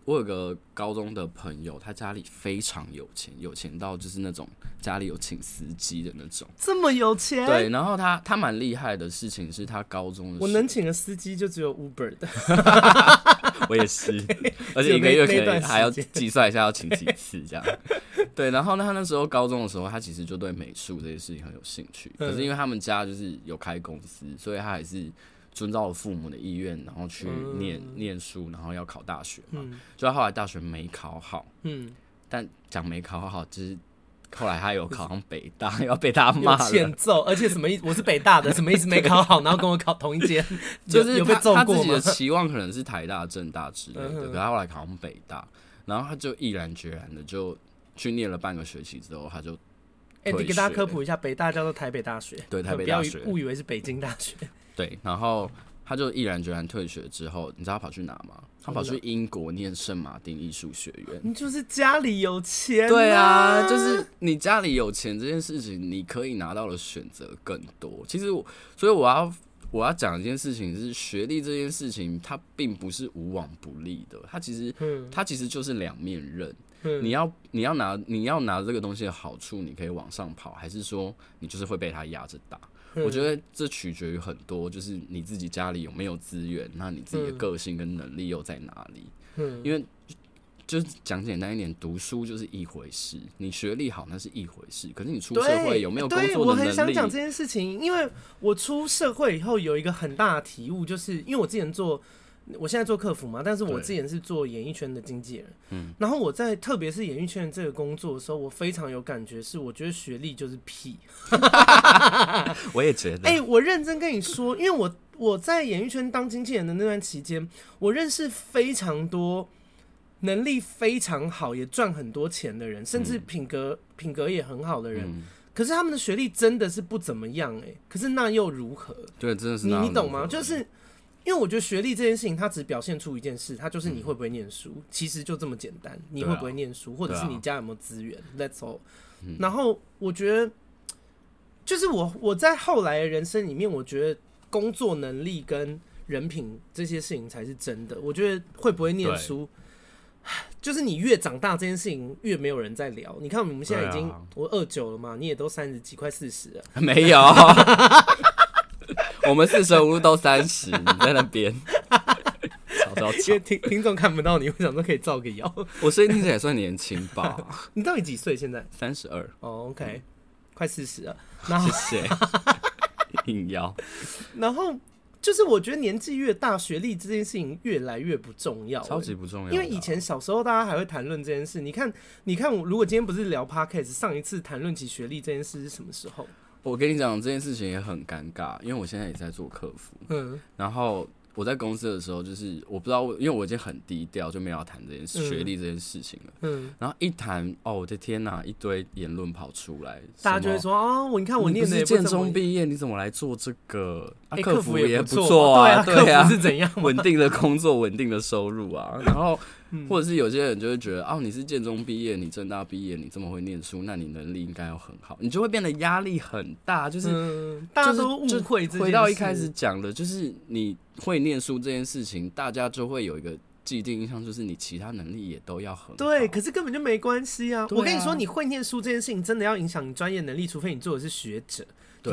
我有个高中的朋友，他家里非常有钱，有钱到就是那种家里有请司机的那种，这么有钱。对，然后他他蛮厉害的事情是他高中的我能请的司机就只有 Uber 的。*laughs* 我也是，*laughs* 而且一个月可能还要计算一下要请几次这样。对，然后呢，他那时候高中的时候，他其实就对美术这些事情很有兴趣。可是因为他们家就是有开公司，所以他还是遵照了父母的意愿，然后去念念书，然后要考大学嘛。就后来大学没考好，嗯，但讲没考好，就是。后来他有考上北大，*laughs* 要被他骂了。欠揍，而且什么意思？我是北大的，什么意思？没考好，然后跟我考同一间，*laughs* 就是有被揍过自己的期望可能是台大、政大之类的，可是他后来考上北大，然后他就毅然决然的就去念了半个学期之后，他就哎，你给大家科普一下，北大叫做台北大学，对，台北大学，误以为是北京大学。对，然后。他就毅然决然退学之后，你知道他跑去哪吗？他跑去英国念圣马丁艺术学院。你就是家里有钱，啊，对啊，就是你家里有钱这件事情，你可以拿到的选择更多。其实我，所以我要我要讲一件事情是，学历这件事情，它并不是无往不利的。它其实，它其实就是两面刃。你要你要拿你要拿这个东西的好处，你可以往上跑，还是说你就是会被他压着打？我觉得这取决于很多，就是你自己家里有没有资源，那你自己的个性跟能力又在哪里？嗯，因为就是讲简单一点，读书就是一回事，你学历好那是一回事，可是你出社会有没有工作的能力？我很想讲这件事情，因为我出社会以后有一个很大的体悟，就是因为我之前做。我现在做客服嘛，但是我之前是做演艺圈的经纪人。嗯，然后我在特别是演艺圈这个工作的时候，我非常有感觉，是我觉得学历就是屁。*laughs* 我也觉得。哎、欸，我认真跟你说，因为我我在演艺圈当经纪人的那段期间，我认识非常多能力非常好，也赚很多钱的人，甚至品格、嗯、品格也很好的人。嗯、可是他们的学历真的是不怎么样哎、欸。可是那又如何？对，真的是你你懂吗？就是。因为我觉得学历这件事情，它只表现出一件事，它就是你会不会念书，嗯、其实就这么简单。你会不会念书，啊、或者是你家有没有资源、啊、，That's all。嗯、然后我觉得，就是我我在后来的人生里面，我觉得工作能力跟人品这些事情才是真的。我觉得会不会念书，就是你越长大，这件事情越没有人在聊。你看我们现在已经、啊、我二九了嘛，你也都三十几，快四十了，*laughs* 没有。我们四舍五入都三十，你在那边，*laughs* 吵吵吵。因为听听众看不到你，我想说可以造个谣。我声音听起来也算年轻吧？*laughs* 你到底几岁？现在三十二。哦，OK，嗯，快四十了。*laughs* 谢谢。硬要。然后就是我觉得年纪越大，学历这件事情越来越不重要，超级不重要。因为以前小时候大家还会谈论这件事。你看，你看，我如果今天不是聊 Podcast，上一次谈论起学历这件事是什么时候？我跟你讲，这件事情也很尴尬，因为我现在也在做客服，嗯，然后。我在公司的时候，就是我不知道，因为我已经很低调，就没有谈这件事、学历这件事情了。嗯，然后一谈，哦，我的天哪，一堆言论跑出来，大家就会说啊，我你看我念的是建中毕业，你怎么来做这个？啊，客服也不错啊，对啊，客服是怎样？稳定的工作，稳定的收入啊。然后或者是有些人就会觉得，哦，你是建中毕业，你正大毕业，你这么会念书，那你能力应该要很好，你就会变得压力很大，就是大家都误会。回到一开始讲的，就是你。会念书这件事情，大家就会有一个既定印象就是你其他能力也都要很好。对，可是根本就没关系啊！啊我跟你说，你会念书这件事情真的要影响你专业能力，除非你做的是学者，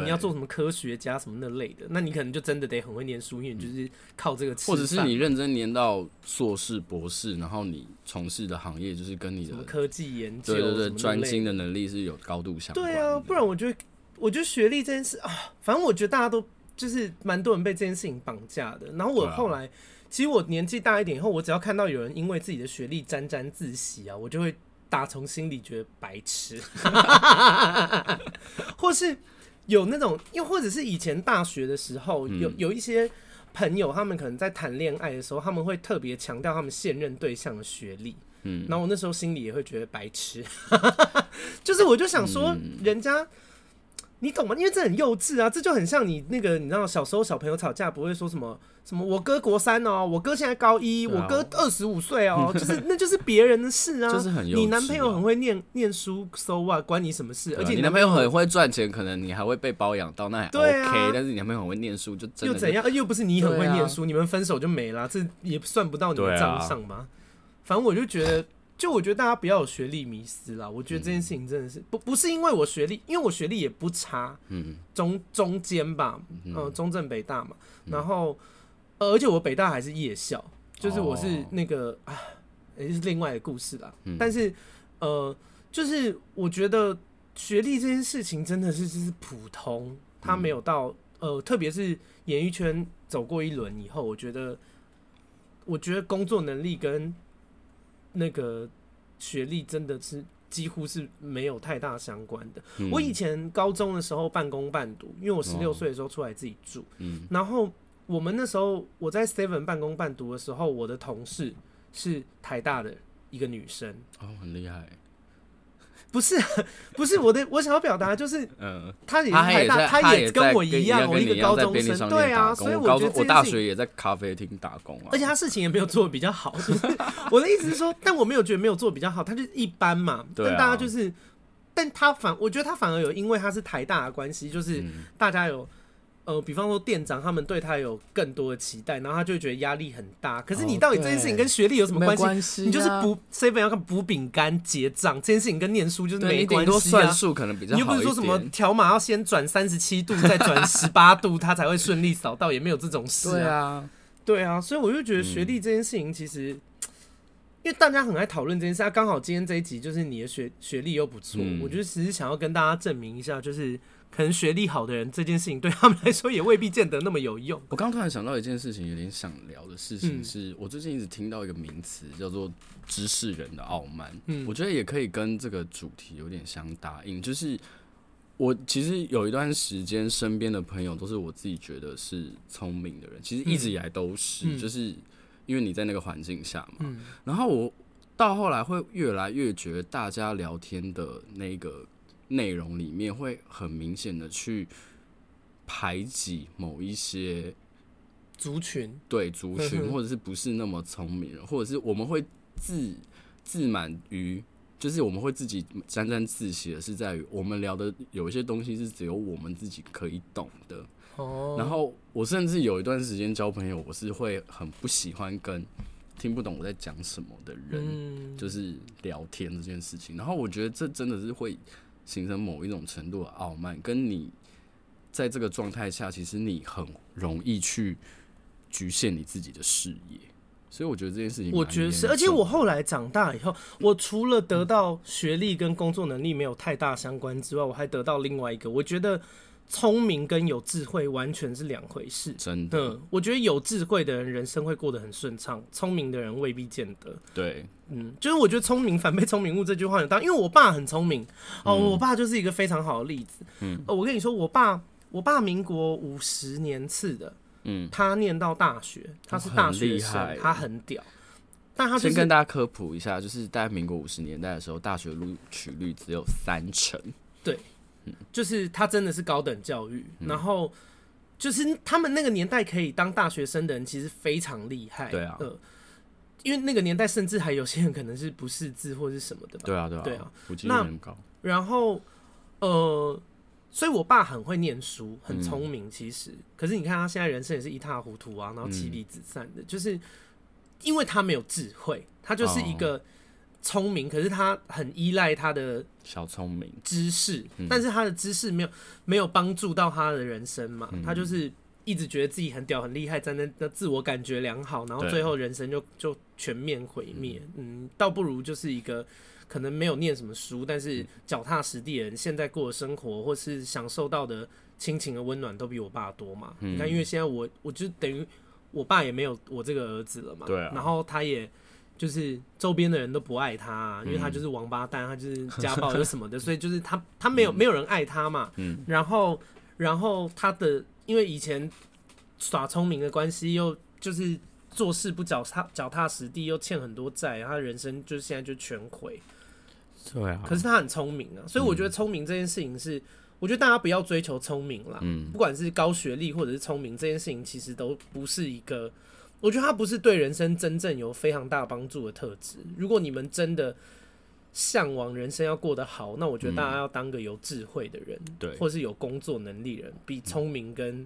你要做什么科学家什么那类的，那你可能就真的得很会念书，因为你就是靠这个。或者是你认真念到硕士、博士，然后你从事的行业就是跟你的科技研究，对对对，专精的能力是有高度相关的。对啊，不然我觉得，我觉得学历这件事啊，反正我觉得大家都就是蛮多人被这件事情绑架的。然后我后来。其实我年纪大一点以后，我只要看到有人因为自己的学历沾沾自喜啊，我就会打从心里觉得白痴，*laughs* 或是有那种，又或者是以前大学的时候，有有一些朋友，他们可能在谈恋爱的时候，他们会特别强调他们现任对象的学历，嗯，然后我那时候心里也会觉得白痴，*laughs* 就是我就想说，人家。你懂吗？因为这很幼稚啊，这就很像你那个，你知道小时候小朋友吵架不会说什么什么我哥国三哦，我哥现在高一，啊、我哥二十五岁哦，*laughs* 就是那就是别人的事啊。就是很幼稚啊。你男朋友很会念念书，so what，关你什么事？而且你男朋友很会赚钱，可能你还会被包养到那还 OK，啊、但是你男朋友很会念书，就真的又怎样？又不是你很会念书，啊、你们分手就没了，这也算不到你的账上吗？啊、反正我就觉得。就我觉得大家不要有学历迷思啦，我觉得这件事情真的是不不是因为我学历，因为我学历也不差，嗯，中中间吧，嗯，中正北大嘛，然后，而且我北大还是夜校，就是我是那个啊，也是另外的故事啦。但是呃，就是我觉得学历这件事情真的是就是普通，他没有到呃，特别是演艺圈走过一轮以后，我觉得我觉得工作能力跟那个学历真的是几乎是没有太大相关的。嗯、我以前高中的时候半工半读，因为我十六岁的时候出来自己住。嗯、然后我们那时候我在 Seven 半工半读的时候，我的同事是台大的一个女生。哦，很厉害。不是，*laughs* 不是我的，我想要表达就是，嗯，他也是台大，他也跟我一样，我一个高中生，对啊，所以我觉得我大学也在咖啡厅打工啊，而且他事情也没有做的比较好，*laughs* 我的意思是说，但我没有觉得没有做比较好，他就一般嘛，但大家就是，但他反，我觉得他反而有，因为他是台大的关系，就是大家有。呃，比方说店长他们对他有更多的期待，然后他就会觉得压力很大。可是你到底这件事情跟学历有什么关系？你就是补 seven 要看补饼干结账这件事情跟念书就是没关系、啊。你顶多算术可能比较好。你又不是说什么条码要先转三十七度再转十八度，*laughs* 它才会顺利扫到，也没有这种事、啊。对啊，对啊，所以我就觉得学历这件事情其实，嗯、因为大家很爱讨论这件事，刚好今天这一集就是你的学学历又不错，嗯、我觉得其实想要跟大家证明一下，就是。可能学历好的人，这件事情 *laughs* 对他们来说也未必见得那么有用。我刚突然想到一件事情，有点想聊的事情是，是我最近一直听到一个名词叫做“知识人的傲慢”。嗯，我觉得也可以跟这个主题有点相答应。就是我其实有一段时间，身边的朋友都是我自己觉得是聪明的人，其实一直以来都是，嗯、就是因为你在那个环境下嘛。嗯、然后我到后来会越来越觉得，大家聊天的那个。内容里面会很明显的去排挤某一些族群，对族群，或者是不是那么聪明人，或者是我们会自自满于，就是我们会自己沾沾自喜的是在于我们聊的有一些东西是只有我们自己可以懂的。哦，然后我甚至有一段时间交朋友，我是会很不喜欢跟听不懂我在讲什么的人，就是聊天这件事情。然后我觉得这真的是会。形成某一种程度的傲慢，跟你在这个状态下，其实你很容易去局限你自己的视野，所以我觉得这件事情，我觉得是，而且我后来长大以后，我除了得到学历跟工作能力没有太大相关之外，我还得到另外一个，我觉得。聪明跟有智慧完全是两回事，真的。嗯，我觉得有智慧的人人生会过得很顺畅，聪明的人未必见得。对，嗯，就是我觉得聪明反被聪明误这句话有当，因为我爸很聪明哦，嗯，我爸就是一个非常好的例子。嗯，我跟你说，我爸，我爸民国五十年次的，嗯，他念到大学，他是大学生，他很屌。但他，就是，先跟大家科普一下，就是在民国五十年代的时候，大学录取率只有三成。对。就是他真的是高等教育，嗯、然后就是他们那个年代可以当大学生的人其实非常厉害，对啊，呃，因为那个年代甚至还有些人可能是不识字或是什么的吧，对啊，对啊，对啊，那然后呃，所以我爸很会念书，很聪明，其实，嗯、可是你看他现在人生也是一塌糊涂啊，然后妻离子散的，嗯、就是因为他没有智慧，他就是一个聪明，可是他很依赖他的小聪明。知识，但是他的知识没有没有帮助到他的人生嘛，他就是一直觉得自己很屌很厉害，在那那自我感觉良好，然后最后人生就就全面毁灭。嗯，倒不如就是一个可能没有念什么书，但是脚踏实地的人，现在过的生活或是享受到的亲情的温暖都比我爸多嘛。你看，因为现在我我就等于。我爸也没有我这个儿子了嘛，对啊，然后他也就是周边的人都不爱他，啊，因为他就是王八蛋，他就是家暴又什么的，*laughs* 所以就是他他没有没有人爱他嘛，嗯，然后然后他的因为以前耍聪明的关系，又就是做事不脚踏脚踏实地，又欠很多债，他的人生就是现在就全毁，对啊，可是他很聪明啊，所以我觉得聪明这件事情是。我觉得大家不要追求聪明啦，嗯，不管是高学历或者是聪明，这件事情其实都不是一个，我觉得它不是对人生真正有非常大帮助的特质。如果你们真的向往人生要过得好，那我觉得大家要当个有智慧的人，对，或是有工作能力人，比聪明跟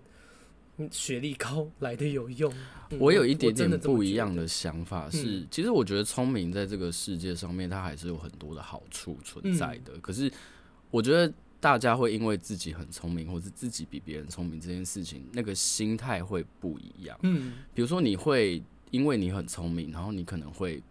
学历高来的有用。我有一点点不一样的想法是，其实我觉得聪明在这个世界上面，它还是有很多的好处存在的。可是我觉得。大家会因为自己很聪明，或是自己比别人聪明这件事情，那个心态会不一样。嗯，比如说你会因为你很聪明，然后你可能会，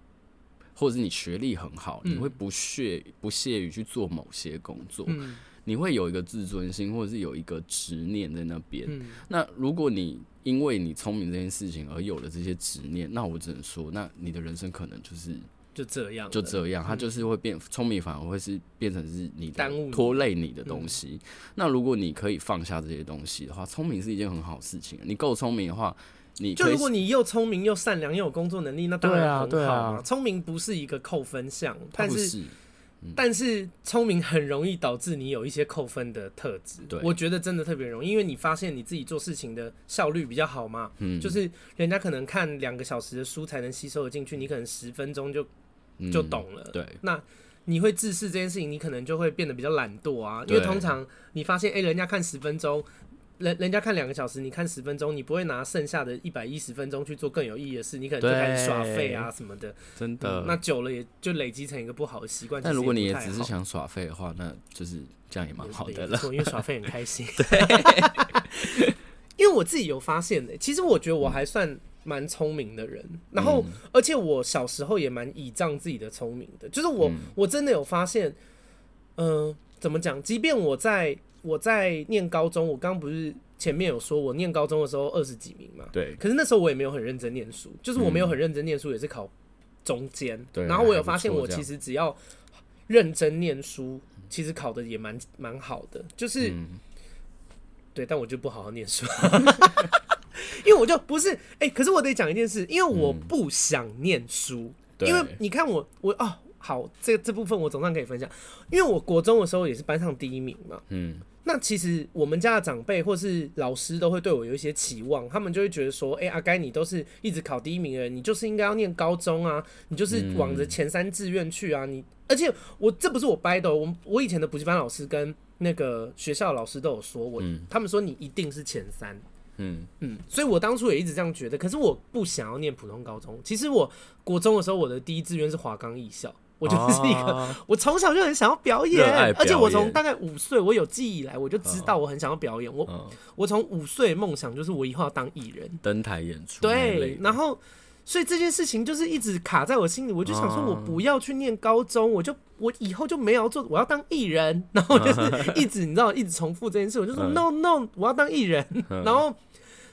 或者是你学历很好，你会不屑不屑于去做某些工作。嗯，你会有一个自尊心，或者是有一个执念在那边。嗯，那如果你因为你聪明这件事情而有了这些执念，那我只能说，那你的人生可能就是。就这样，就这样，他就是会变聪明，反而会是变成是你耽误拖累你的东西。那如果你可以放下这些东西的话，聪明是一件很好的事情。你够聪明的话，你就如果你又聪明又善良又有工作能力，那当然很好。对啊，聪明不是一个扣分项，但是但是聪明很容易导致你有一些扣分的特质。对，我觉得真的特别容易，因为你发现你自己做事情的效率比较好嘛。嗯，就是人家可能看两个小时的书才能吸收的进去，你可能十分钟就。就懂了。对，那你会自视这件事情，你可能就会变得比较懒惰啊。因为通常你发现，哎，人家看十分钟，人人家看两个小时，你看十分钟，你不会拿剩下的一百一十分钟去做更有意义的事，你可能就开始耍废啊什么的。真的，那久了也就累积成一个不好的习惯。但如果你也只是想耍废的话，那就是这样也蛮好的了。因为耍废很开心。对，*laughs* *laughs* 因为我自己有发现的，其实我觉得我还算。蛮聪明的人，然后而且我小时候也蛮倚仗自己的聪明的，就是我我真的有发现，嗯，怎么讲？即便我在我在念高中，我刚不是前面有说我念高中的时候二十几名嘛，对，可是那时候我也没有很认真念书，就是我没有很认真念书，也是考中间，对，然后我有发现我其实只要认真念书，其实考的也蛮蛮好的，就是对，但我就不好好念书。*laughs* *laughs* 因为我就不是哎、欸，可是我得讲一件事，因为我不想念书。嗯、因为你看我我哦，好，这这部分我总算可以分享。因为我国中的时候也是班上第一名嘛。嗯。那其实我们家的长辈或是老师都会对我有一些期望，他们就会觉得说，哎、欸，阿该你都是一直考第一名的人，你就是应该要念高中啊，你就是往着前三志愿去啊。你而且我这不是我掰的，我我以前的补习班老师跟那个学校老师都有说我，嗯、他们说你一定是前三。嗯嗯，所以我当初也一直这样觉得，可是我不想要念普通高中。其实我国中的时候，我的第一志愿是华冈艺校，我就是一个，啊、*laughs* 我从小就很想要表演，表演而且我从大概五岁，我有记忆以来，我就知道我很想要表演。我、啊、我从五岁梦想就是我以后要当艺人，登台演出。对，然后所以这件事情就是一直卡在我心里，我就想说我不要去念高中，我就我以后就没有要做，我要当艺人。然后就是一直你知道一直重复这件事，我就说 no no，我要当艺人，然后。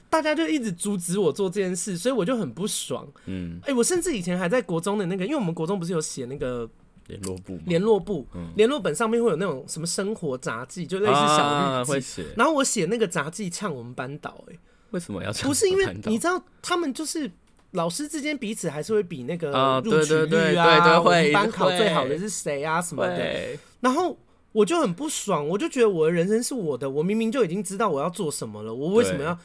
大家就一直阻止我做这件事，所以我就很不爽。嗯，哎、欸，我甚至以前还在国中的那个，因为我们国中不是有写那个联络簿，联络簿，联络本上面会有那种什么生活杂记，就类似小日记。啊、然后我写那个杂记呛我们班导，哎，为什么要呛？不是因为你知道，他们就是老师之间彼此还是会比那个录取率啊，我们班考最好的是谁啊什么的。然后我就很不爽，我就觉得我的人生是我的，我明明就已经知道我要做什么了，我为什么要？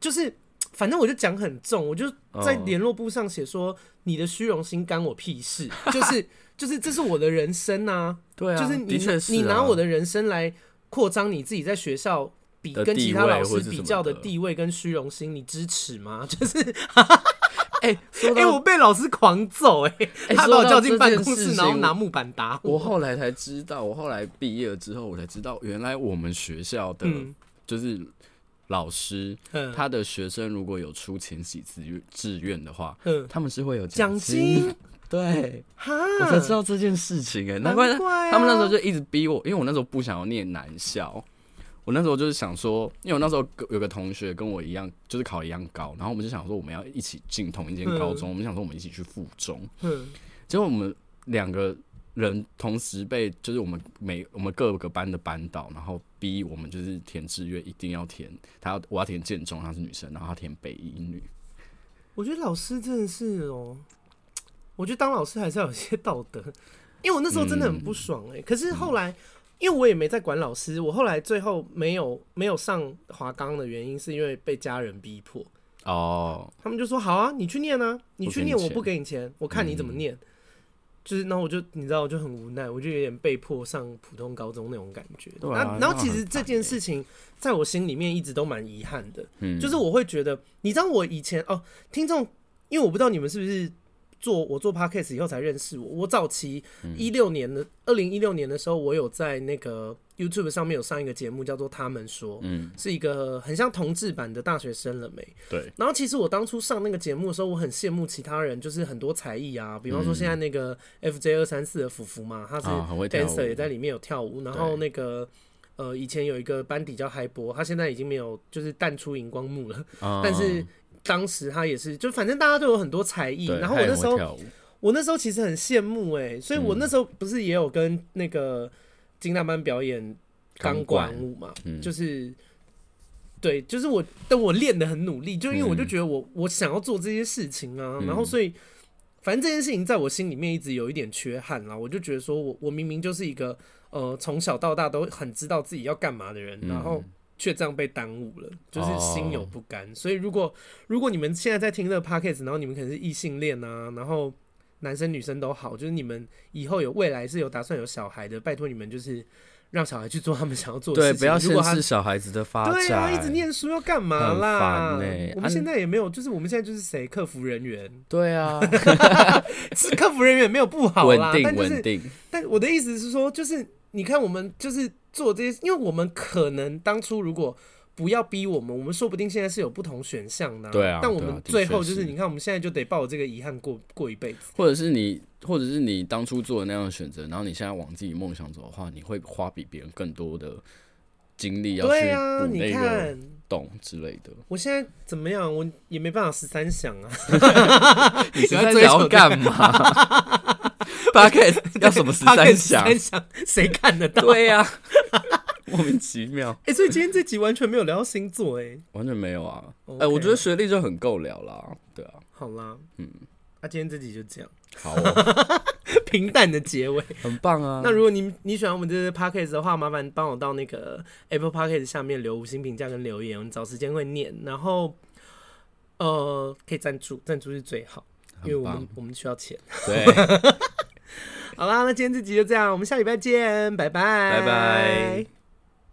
就是，反正我就讲很重，我就在联络簿上写说：“你的虚荣心干我屁事。*laughs* ”就是，就是这是我的人生啊！对啊，就是你你拿我的人生来扩张你自己在学校比跟其他老师比较的地位跟虚荣心，你支持吗？*laughs* 就是，*laughs* 哎、哎，哎，我被老师狂揍，哎，他把我叫进办公室，然后拿木板打我。我后来才知道，我后来毕业了之后，我才知道，原来我们学校的就是老师，他的学生如果有出前几志愿志愿的话，他们是会有奖金。对，我才知道这件事情，哎，难怪他们那时候就一直逼我，因为我那时候不想要念男校。我那时候就是想说，因为我那时候有个同学跟我一样，就是考一样高，然后我们就想说我们要一起进同一间高中，嗯、我们想说我们一起去附中。嗯，结果我们两个人同时被就是我们每我们各个班的班导，然后逼我们就是填志愿一定要填，他要我要填建中，她是女生，然后他填北一女。我觉得老师真的是哦，我觉得当老师还是要有些道德，因为我那时候真的很不爽哎、欸，嗯、可是后来。嗯因为我也没在管老师，我后来最后没有没有上华冈的原因，是因为被家人逼迫。哦，他们就说好啊，你去念啊，你去念，我不给你钱，我看你怎么念。嗯、就是，然后我就你知道，我就很无奈，我就有点被迫上普通高中那种感觉。对啊，然后其实这件事情在我心里面一直都蛮遗憾的。嗯，就是我会觉得，你知道我以前哦，听众，因为我不知道你们是不是。做我做 podcast 以后才认识我。我早期一六年的二零一六年的时候，我有在那个 YouTube 上面有上一个节目，叫做《他们说》，嗯，是一个很像同志版的大学生了没？对。然后其实我当初上那个节目的时候，我很羡慕其他人，就是很多才艺啊，比方说现在那个 FJ 二三四的福福嘛，他是 dancer 也在里面有跳舞。然后那个呃，以前有一个班底叫嗨波，他现在已经没有，就是淡出荧光幕了，但是。当时他也是，就反正大家都有很多才艺，然后我那时候，我那时候其实很羡慕哎，所以我那时候不是也有跟那个金大班表演钢管舞嘛，就是，对，就是我，但我练的很努力，就因为我就觉得我我想要做这些事情啊，然后所以反正这件事情在我心里面一直有一点缺憾啦，我就觉得说我我明明就是一个呃从小到大都很知道自己要干嘛的人，然后。却这样被耽误了，就是心有不甘。Oh. 所以如果如果你们现在在听这个 podcast，然后你们可能是异性恋啊，然后男生女生都好，就是你们以后有未来是有打算有小孩的，拜托你们就是让小孩去做他们想要做的事情。对，不要限制小孩子的发展。对啊，一直念书要干嘛啦？欸、我们现在也没有，就是我们现在就是谁客服人员。对啊，*laughs* 是客服人员没有不好啦，稳定稳。定但我的意思是说，就是你看我们就是。做这些，因为我们可能当初如果不要逼我们，我们说不定现在是有不同选项的。对啊，但我们最后就是，你看我们现在就得抱这个遗憾过过一辈子。或者是你，或者是你当初做的那样的选择，然后你现在往自己梦想走的话，你会花比别人更多的精力要去补那个洞之类的。我现在怎么样？我也没办法十三想啊。*laughs* 你十三想要干嘛？*laughs* 八 K *laughs* 要什么十三想？谁看得到？对呀，*laughs* 莫名其妙。哎，所以今天这集完全没有聊到星座，哎，完全没有啊。哎，我觉得学历就很够聊啦。对啊，好啦，嗯，那今天这集就这样，好，*laughs* 平淡的结尾，很棒啊。那如果你你喜欢我们这个 podcast 的话，麻烦帮我到那个 Apple Podcast 下面留五星评价跟留言，我们找时间会念。然后，呃，可以赞助，赞助是最好，因为我们我们需要钱。对。好啦，那今天这集就这样，我们下礼拜见，拜拜，拜拜。